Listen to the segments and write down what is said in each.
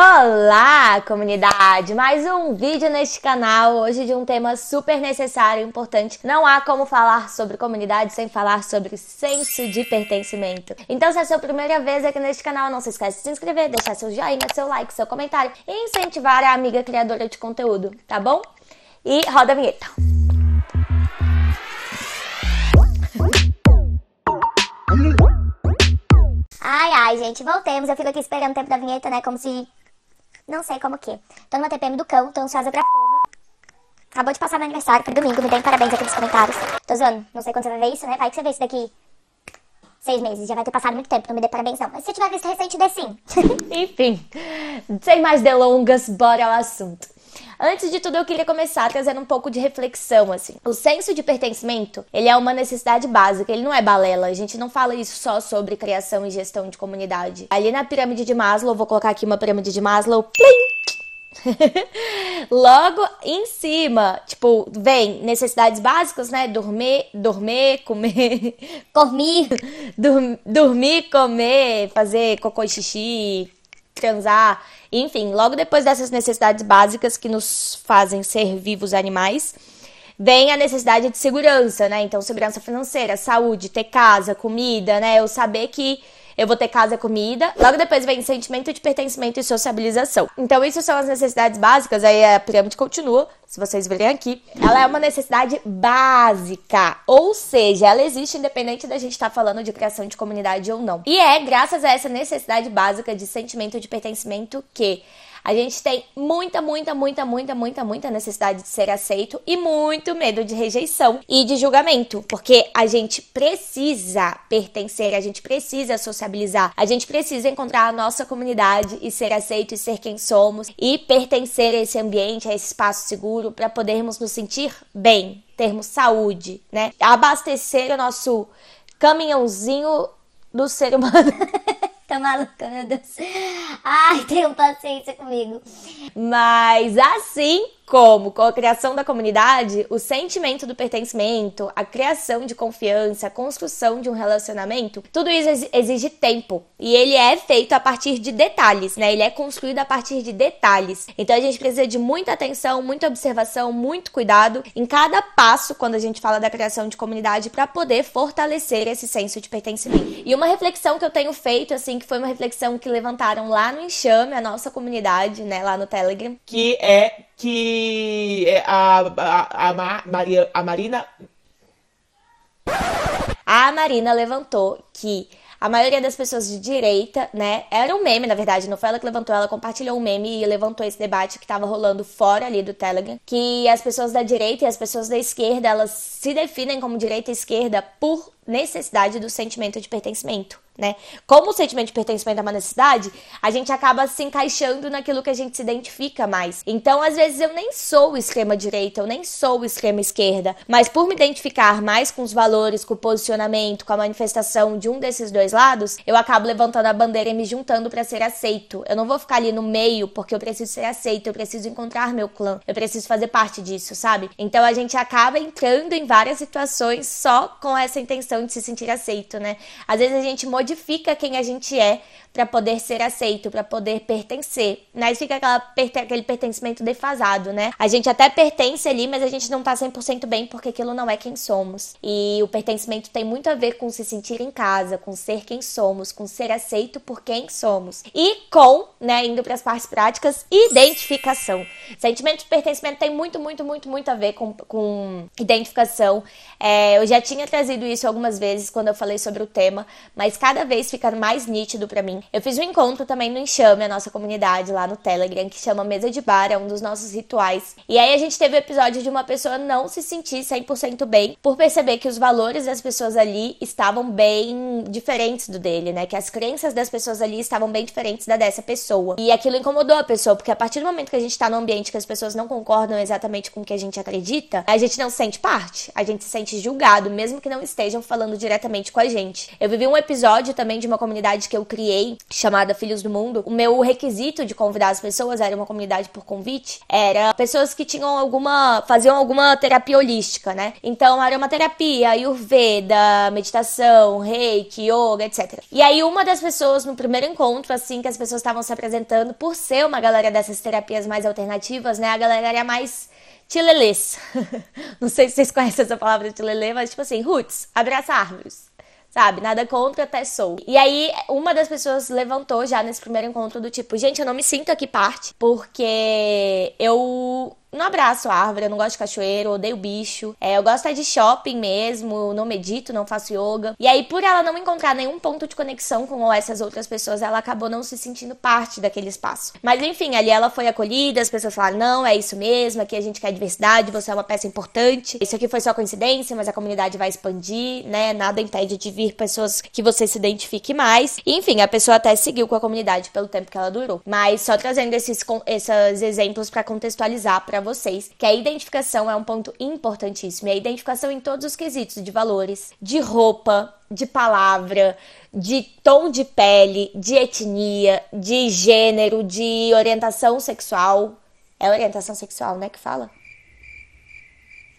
Olá, comunidade! Mais um vídeo neste canal, hoje de um tema super necessário e importante. Não há como falar sobre comunidade sem falar sobre senso de pertencimento. Então, se é a sua primeira vez aqui neste canal, não se esquece de se inscrever, deixar seu joinha, seu like, seu comentário e incentivar a amiga criadora de conteúdo, tá bom? E roda a vinheta! Ai, ai, gente, voltemos. Eu fico aqui esperando o tempo da vinheta, né? Como se não sei como que. Tô numa TPM do cão, tô ansiosa pra porra. Acabou de passar meu aniversário, foi domingo, me deem parabéns aqui nos comentários. Tô zoando, não sei quando você vai ver isso, né? Vai que você vê isso daqui seis meses, já vai ter passado muito tempo, não me dê parabéns não. Mas se tiver visto recente, dê sim. Enfim, sem mais delongas, bora ao assunto. Antes de tudo, eu queria começar trazendo um pouco de reflexão, assim. O senso de pertencimento, ele é uma necessidade básica, ele não é balela. A gente não fala isso só sobre criação e gestão de comunidade. Ali na pirâmide de Maslow, vou colocar aqui uma pirâmide de Maslow, plim! Logo em cima, tipo, vem necessidades básicas, né? Dormir, dormir, comer, dormir, dormir, comer, fazer cocô e xixi, transar, enfim, logo depois dessas necessidades básicas que nos fazem ser vivos animais, vem a necessidade de segurança, né? Então, segurança financeira, saúde, ter casa, comida, né? Eu saber que eu vou ter casa, comida. Logo depois vem sentimento de pertencimento e sociabilização. Então, isso são as necessidades básicas. Aí a pirâmide continua, se vocês verem aqui. Ela é uma necessidade básica, ou seja, ela existe independente da gente estar tá falando de criação de comunidade ou não. E é graças a essa necessidade básica de sentimento de pertencimento que a gente tem muita, muita, muita, muita, muita, muita necessidade de ser aceito e muito medo de rejeição e de julgamento, porque a gente precisa pertencer, a gente precisa sociabilizar, a gente precisa encontrar a nossa comunidade e ser aceito e ser quem somos e pertencer a esse ambiente, a esse espaço seguro para podermos nos sentir bem, termos saúde, né? Abastecer o nosso caminhãozinho do ser humano. Tá maluca, meu Deus. Ai, tenham paciência comigo. Mas assim como com a criação da comunidade, o sentimento do pertencimento, a criação de confiança, a construção de um relacionamento, tudo isso exige tempo. E ele é feito a partir de detalhes, né? Ele é construído a partir de detalhes. Então a gente precisa de muita atenção, muita observação, muito cuidado em cada passo quando a gente fala da criação de comunidade para poder fortalecer esse senso de pertencimento. E uma reflexão que eu tenho feito, assim, que foi uma reflexão que levantaram lá no Enxame, a nossa comunidade, né, lá no Telegram. Que é que é, a, a, a, Maria, a Marina. A Marina levantou que a maioria das pessoas de direita, né? Era um meme, na verdade, não foi ela que levantou, ela compartilhou um meme e levantou esse debate que estava rolando fora ali do Telegram, que as pessoas da direita e as pessoas da esquerda, elas se definem como direita e esquerda por necessidade do sentimento de pertencimento né? Como o sentimento de pertencimento é uma necessidade, a gente acaba se encaixando naquilo que a gente se identifica mais. Então, às vezes, eu nem sou extrema direita, eu nem sou extrema esquerda, mas por me identificar mais com os valores, com o posicionamento, com a manifestação de um desses dois lados, eu acabo levantando a bandeira e me juntando para ser aceito. Eu não vou ficar ali no meio porque eu preciso ser aceito, eu preciso encontrar meu clã, eu preciso fazer parte disso, sabe? Então a gente acaba entrando em várias situações só com essa intenção de se sentir aceito, né? Às vezes a gente modifica quem a gente é para poder ser aceito, para poder pertencer. Mas fica aquela, aquele pertencimento defasado, né? A gente até pertence ali, mas a gente não tá 100% bem porque aquilo não é quem somos. E o pertencimento tem muito a ver com se sentir em casa, com ser quem somos, com ser aceito por quem somos. E com, né, indo para as partes práticas, identificação. Sentimento de pertencimento tem muito, muito, muito, muito a ver com, com identificação. É, eu já tinha trazido isso algumas vezes quando eu falei sobre o tema, mas cada vez fica mais nítido para mim. Eu fiz um encontro também no Enxame, a nossa comunidade lá no Telegram, que chama Mesa de Bar, é um dos nossos rituais. E aí a gente teve o episódio de uma pessoa não se sentir 100% bem por perceber que os valores das pessoas ali estavam bem diferentes do dele, né? Que as crenças das pessoas ali estavam bem diferentes da dessa pessoa. E aquilo incomodou a pessoa, porque a partir do momento que a gente tá num ambiente que as pessoas não concordam exatamente com o que a gente acredita, a gente não se sente parte, a gente se sente julgado, mesmo que não estejam falando diretamente com a gente. Eu vivi um episódio também de uma comunidade que eu criei, chamada Filhos do Mundo, o meu requisito de convidar as pessoas era uma comunidade por convite, era pessoas que tinham alguma, faziam alguma terapia holística, né? Então era uma terapia, ayurveda, meditação, reiki, yoga, etc. E aí uma das pessoas no primeiro encontro, assim, que as pessoas estavam se apresentando, por ser uma galera dessas terapias mais alternativas, né? A galera era mais tilelês. Não sei se vocês conhecem essa palavra tilelê, mas tipo assim, roots, abraça árvores. Sabe? Nada contra, até sou. E aí, uma das pessoas levantou já nesse primeiro encontro do tipo, gente, eu não me sinto aqui parte, porque eu não abraço árvore, eu não gosto de cachoeiro, odeio bicho. É, eu gosto é de shopping mesmo, não medito, não faço yoga. E aí, por ela não encontrar nenhum ponto de conexão com essas outras pessoas, ela acabou não se sentindo parte daquele espaço. Mas enfim, ali ela foi acolhida, as pessoas falaram: não, é isso mesmo, aqui a gente quer diversidade, você é uma peça importante. Isso aqui foi só coincidência, mas a comunidade vai expandir, né? Nada impede de vir pessoas que você se identifique mais. E, enfim, a pessoa até seguiu com a comunidade pelo tempo que ela durou. Mas só trazendo esses, esses exemplos para contextualizar, para para vocês que a identificação é um ponto importantíssimo. E a identificação em todos os quesitos de valores, de roupa, de palavra, de tom de pele, de etnia, de gênero, de orientação sexual. É orientação sexual, né, que fala?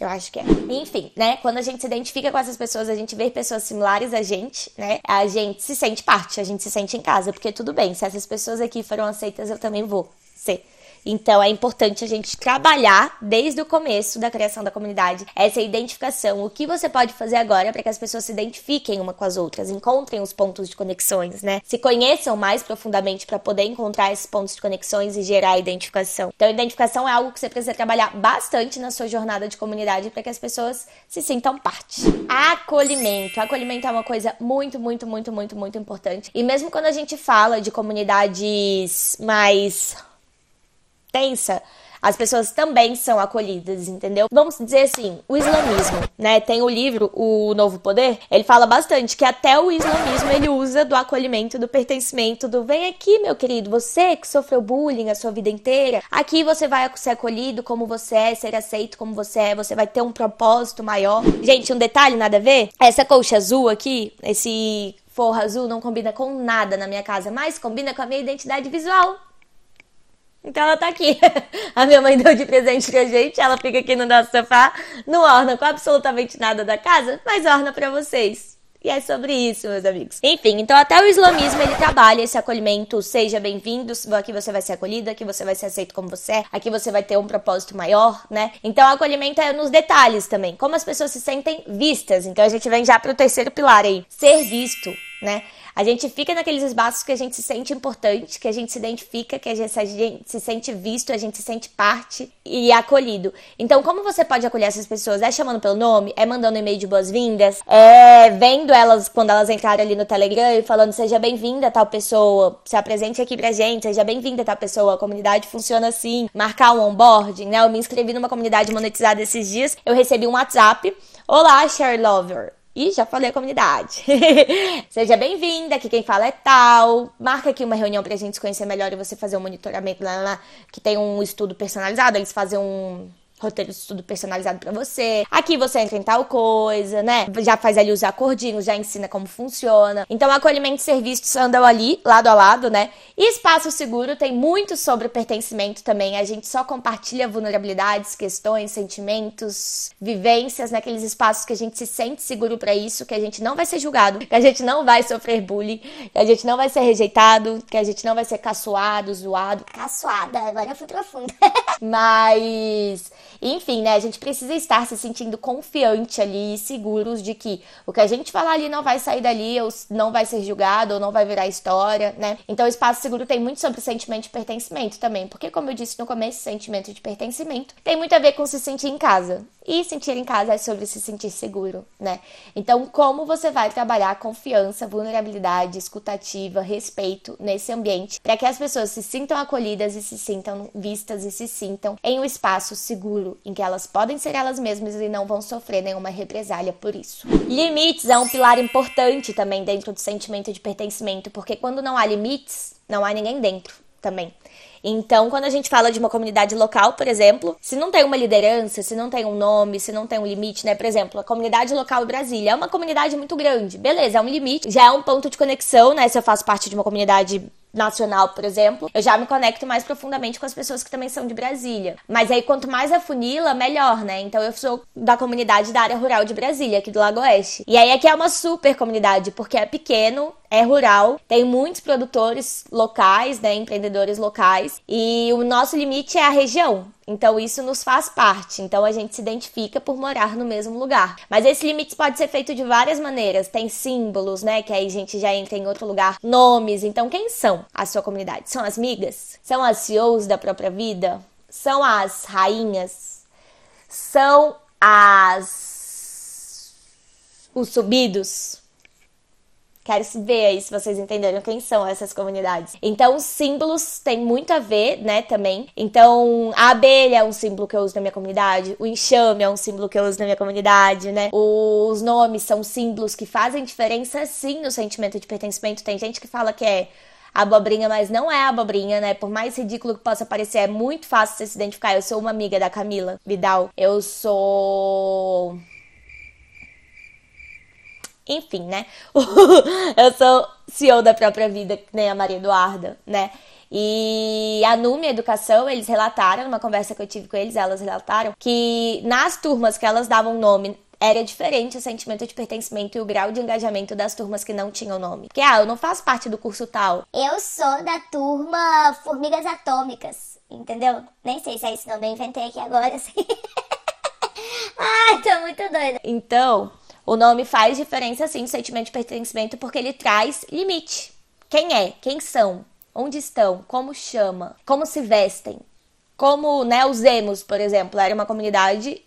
Eu acho que é. Enfim, né? Quando a gente se identifica com essas pessoas, a gente vê pessoas similares a gente, né? A gente se sente parte, a gente se sente em casa, porque tudo bem, se essas pessoas aqui foram aceitas, eu também vou ser. Então é importante a gente trabalhar desde o começo da criação da comunidade essa identificação, o que você pode fazer agora para que as pessoas se identifiquem uma com as outras, encontrem os pontos de conexões, né? Se conheçam mais profundamente para poder encontrar esses pontos de conexões e gerar identificação. Então, identificação é algo que você precisa trabalhar bastante na sua jornada de comunidade para que as pessoas se sintam parte. Acolhimento. Acolhimento é uma coisa muito, muito, muito, muito, muito importante. E mesmo quando a gente fala de comunidades mais tensa, as pessoas também são acolhidas, entendeu? Vamos dizer assim, o islamismo, né? Tem o livro O Novo Poder, ele fala bastante que até o islamismo ele usa do acolhimento, do pertencimento, do vem aqui, meu querido, você que sofreu bullying a sua vida inteira, aqui você vai ser acolhido como você é, ser aceito como você é, você vai ter um propósito maior. Gente, um detalhe nada a ver, essa colcha azul aqui, esse forro azul não combina com nada na minha casa, mas combina com a minha identidade visual. Então ela tá aqui. A minha mãe deu de presente pra gente, ela fica aqui no nosso sofá, não orna com absolutamente nada da casa, mas orna para vocês. E é sobre isso, meus amigos. Enfim, então até o islamismo ele trabalha esse acolhimento, seja bem-vindo, aqui você vai ser acolhido, aqui você vai ser aceito como você é, aqui você vai ter um propósito maior, né? Então o acolhimento é nos detalhes também, como as pessoas se sentem vistas. Então a gente vem já pro terceiro pilar aí, ser visto, né? A gente fica naqueles espaços que a gente se sente importante, que a gente se identifica, que a gente, a gente se sente visto, a gente se sente parte e acolhido. Então, como você pode acolher essas pessoas? É chamando pelo nome? É mandando e-mail de boas-vindas? É vendo elas quando elas entrarem ali no Telegram e falando seja bem-vinda tal pessoa, se apresente aqui pra gente, seja bem-vinda tal pessoa, a comunidade funciona assim, marcar um onboarding, né? Eu me inscrevi numa comunidade monetizada esses dias, eu recebi um WhatsApp. Olá, Share Lover. E já falei a comunidade. Seja bem-vinda, aqui quem fala é tal. Marca aqui uma reunião pra gente se conhecer melhor e você fazer um monitoramento lá, lá que tem um estudo personalizado. Eles fazem um roteiro de estudo personalizado para você. Aqui você entra em tal coisa, né? Já faz ali os acordinhos, já ensina como funciona. Então, acolhimento e serviços andam ali, lado a lado, né? E espaço seguro tem muito sobre pertencimento também. A gente só compartilha vulnerabilidades, questões, sentimentos, vivências naqueles espaços que a gente se sente seguro para isso, que a gente não vai ser julgado, que a gente não vai sofrer bullying, que a gente não vai ser rejeitado, que a gente não vai ser caçoado, zoado. Caçoada, agora eu fui profundo. Mas enfim, né? A gente precisa estar se sentindo confiante ali, seguros de que o que a gente falar ali não vai sair dali, ou não vai ser julgado, ou não vai virar história, né? Então, o espaço seguro tem muito sobre sentimento de pertencimento também, porque, como eu disse no começo, sentimento de pertencimento tem muito a ver com se sentir em casa. E sentir em casa é sobre se sentir seguro, né? Então, como você vai trabalhar confiança, vulnerabilidade, escutativa, respeito nesse ambiente para que as pessoas se sintam acolhidas e se sintam vistas e se sintam em um espaço seguro em que elas podem ser elas mesmas e não vão sofrer nenhuma represália por isso. Limites é um pilar importante também dentro do sentimento de pertencimento, porque quando não há limites, não há ninguém dentro também. Então, quando a gente fala de uma comunidade local, por exemplo, se não tem uma liderança, se não tem um nome, se não tem um limite, né? Por exemplo, a comunidade local Brasília é uma comunidade muito grande. Beleza, é um limite, já é um ponto de conexão, né? Se eu faço parte de uma comunidade nacional, por exemplo, eu já me conecto mais profundamente com as pessoas que também são de Brasília. Mas aí, quanto mais a funila, melhor, né? Então, eu sou da comunidade da área rural de Brasília, aqui do Lago Oeste. E aí, aqui é uma super comunidade, porque é pequeno, é rural, tem muitos produtores locais, né, empreendedores locais, e o nosso limite é a região. Então isso nos faz parte. Então a gente se identifica por morar no mesmo lugar. Mas esse limite pode ser feito de várias maneiras. Tem símbolos, né, que aí a gente já entra em outro lugar, nomes. Então quem são a sua comunidade? São as migas? São as CEOs da própria vida? São as rainhas? São as os subidos? Quero ver aí se vocês entenderam quem são essas comunidades. Então, os símbolos têm muito a ver, né, também. Então, a abelha é um símbolo que eu uso na minha comunidade, o enxame é um símbolo que eu uso na minha comunidade, né? Os nomes são símbolos que fazem diferença, sim, no sentimento de pertencimento. Tem gente que fala que é abobrinha, mas não é abobrinha, né? Por mais ridículo que possa parecer, é muito fácil você se identificar. Eu sou uma amiga da Camila Vidal. Eu sou enfim, né? eu sou CEO da própria vida, nem a Maria Eduarda, né? E a Nume Educação, eles relataram, numa conversa que eu tive com eles, elas relataram que nas turmas que elas davam nome era diferente o sentimento de pertencimento e o grau de engajamento das turmas que não tinham nome. Porque, ah, eu não faço parte do curso tal. Eu sou da turma Formigas Atômicas, entendeu? Nem sei se é esse nome, eu inventei aqui agora, assim. Ai, tô muito doida. Então, o nome faz diferença sim no sentimento de pertencimento porque ele traz limite. Quem é? Quem são? Onde estão? Como chama? Como se vestem? Como, né, os emos, por exemplo, era uma comunidade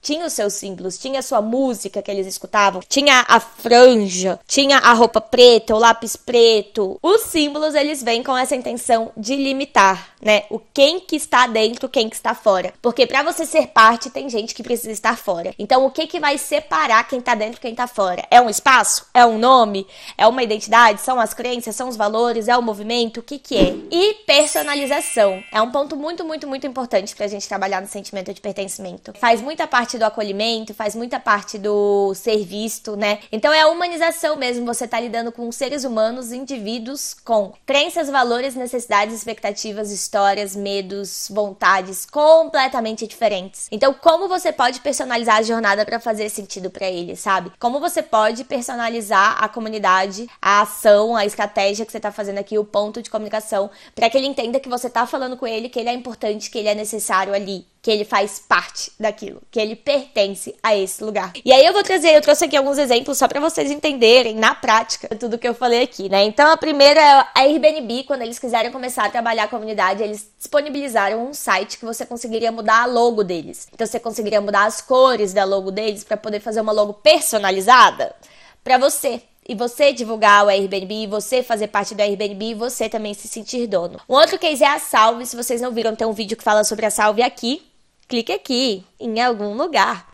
tinha os seus símbolos, tinha a sua música que eles escutavam, tinha a franja, tinha a roupa preta, o lápis preto. Os símbolos eles vêm com essa intenção de limitar, né? O quem que está dentro, quem que está fora. Porque para você ser parte tem gente que precisa estar fora. Então o que que vai separar quem tá dentro, quem tá fora? É um espaço? É um nome? É uma identidade? São as crenças? São os valores? É o movimento? O que que é? E personalização é um ponto muito, muito, muito importante pra gente trabalhar no sentimento de pertencimento. Faz muita parte parte do acolhimento, faz muita parte do ser visto, né? Então é a humanização mesmo, você tá lidando com seres humanos, indivíduos com crenças, valores, necessidades, expectativas, histórias, medos, vontades completamente diferentes. Então, como você pode personalizar a jornada para fazer sentido para ele, sabe? Como você pode personalizar a comunidade, a ação, a estratégia que você tá fazendo aqui, o ponto de comunicação, para que ele entenda que você tá falando com ele, que ele é importante, que ele é necessário ali, que ele faz parte daquilo, que ele pertence a esse lugar. E aí eu vou trazer, eu trouxe aqui alguns exemplos só para vocês entenderem na prática tudo que eu falei aqui, né? Então a primeira é a Airbnb, quando eles quiserem começar a trabalhar a comunidade, eles disponibilizaram um site que você conseguiria mudar a logo deles. Então você conseguiria mudar as cores da logo deles para poder fazer uma logo personalizada para você e você divulgar o Airbnb, você fazer parte do Airbnb você também se sentir dono. Um outro case é a Salve. Se vocês não viram, tem um vídeo que fala sobre a Salve aqui clique aqui em algum lugar.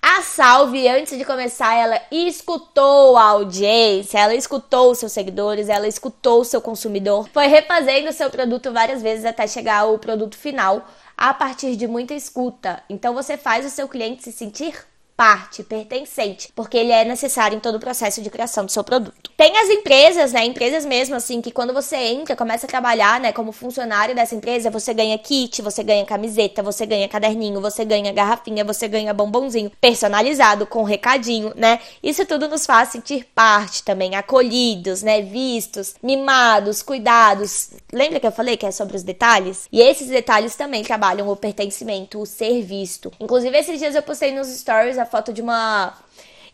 A Salve, antes de começar, ela escutou a audiência, ela escutou seus seguidores, ela escutou seu consumidor, foi refazendo seu produto várias vezes até chegar ao produto final a partir de muita escuta. Então você faz o seu cliente se sentir parte, pertencente, porque ele é necessário em todo o processo de criação do seu produto. Tem as empresas, né, empresas mesmo assim, que quando você entra, começa a trabalhar, né, como funcionário dessa empresa, você ganha kit, você ganha camiseta, você ganha caderninho, você ganha garrafinha, você ganha bombonzinho personalizado com recadinho, né? Isso tudo nos faz sentir parte também, acolhidos, né, vistos, mimados, cuidados. Lembra que eu falei que é sobre os detalhes? E esses detalhes também trabalham o pertencimento, o ser visto. Inclusive esses dias eu postei nos stories a foto de uma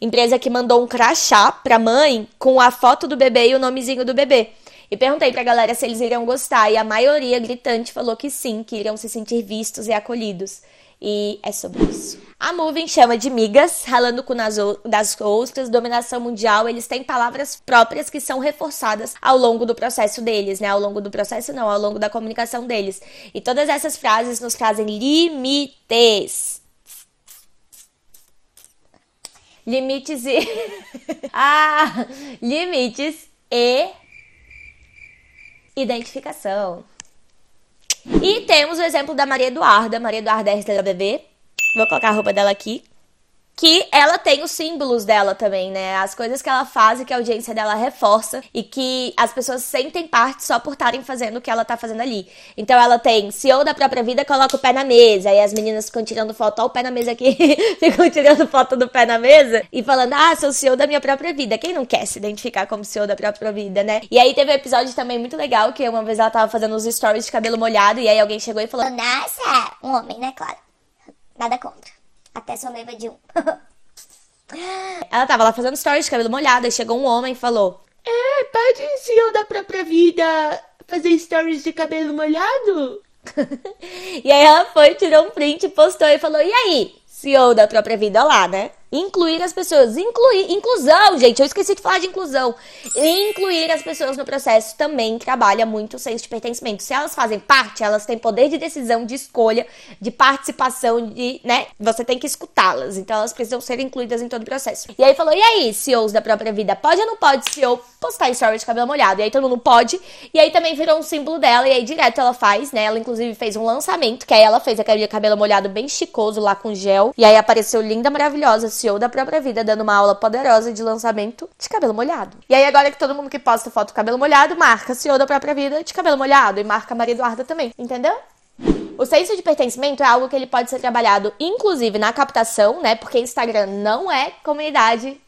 empresa que mandou um crachá pra mãe com a foto do bebê e o nomezinho do bebê. E perguntei pra galera se eles iriam gostar, e a maioria gritante falou que sim, que iriam se sentir vistos e acolhidos. E é sobre isso. A Moving chama de migas, ralando com nas das ostras, dominação mundial. Eles têm palavras próprias que são reforçadas ao longo do processo deles, né? Ao longo do processo, não, ao longo da comunicação deles. E todas essas frases nos trazem limites. Limites e. ah! Limites e. Identificação. E temos o exemplo da Maria Eduarda. Maria Eduarda é RTWB. Vou colocar a roupa dela aqui que ela tem os símbolos dela também, né? As coisas que ela faz e que a audiência dela reforça e que as pessoas sentem parte só por estarem fazendo o que ela tá fazendo ali. Então ela tem CEO da própria vida, coloca o pé na mesa, aí as meninas ficam tirando foto, ó o pé na mesa aqui, ficam tirando foto do pé na mesa e falando, ah, sou CEO da minha própria vida. Quem não quer se identificar como CEO da própria vida, né? E aí teve um episódio também muito legal, que uma vez ela tava fazendo os stories de cabelo molhado e aí alguém chegou e falou, nossa, um homem, né, claro. Nada contra. Até sou noiva de um. Ela tava lá fazendo stories de cabelo molhado, e chegou um homem e falou: É, pode CEO da própria vida fazer stories de cabelo molhado? e aí ela foi, tirou um print, postou e falou: E aí, CEO da própria vida lá, né? Incluir as pessoas. Incluir. Inclusão, gente. Eu esqueci de falar de inclusão. Incluir as pessoas no processo também trabalha muito o senso de pertencimento. Se elas fazem parte, elas têm poder de decisão, de escolha, de participação, de, né? Você tem que escutá-las. Então elas precisam ser incluídas em todo o processo. E aí falou: e aí, CEOs da própria vida, pode ou não pode CEO postar story de cabelo molhado? E aí todo mundo pode. E aí também virou um símbolo dela. E aí direto ela faz, né? Ela inclusive fez um lançamento, que aí ela fez aquele cabelo molhado bem chicoso lá com gel. E aí apareceu linda, maravilhosa CEO da própria vida, dando uma aula poderosa de lançamento de cabelo molhado. E aí, agora que todo mundo que posta foto do cabelo molhado, marca CEO da própria vida de cabelo molhado e marca Maria Eduarda também, entendeu? O senso de pertencimento é algo que ele pode ser trabalhado, inclusive, na captação, né? Porque Instagram não é comunidade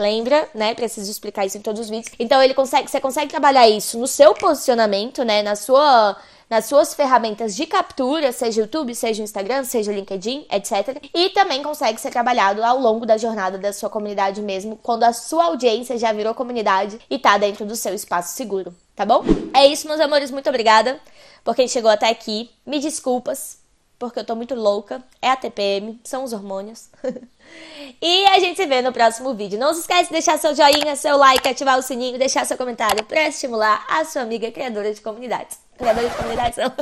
Lembra, né? Preciso explicar isso em todos os vídeos. Então ele consegue, você consegue trabalhar isso no seu posicionamento, né? Na sua nas suas ferramentas de captura, seja YouTube, seja Instagram, seja LinkedIn, etc. E também consegue ser trabalhado ao longo da jornada da sua comunidade mesmo, quando a sua audiência já virou comunidade e tá dentro do seu espaço seguro, tá bom? É isso, meus amores, muito obrigada por quem chegou até aqui. Me desculpas, porque eu tô muito louca. É a TPM, são os hormônios. e a gente se vê no próximo vídeo. Não se esquece de deixar seu joinha, seu like, ativar o sininho, deixar seu comentário para estimular a sua amiga criadora de comunidades. Criadora de comunidades não.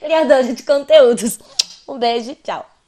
criadora de conteúdos. Um beijo, tchau.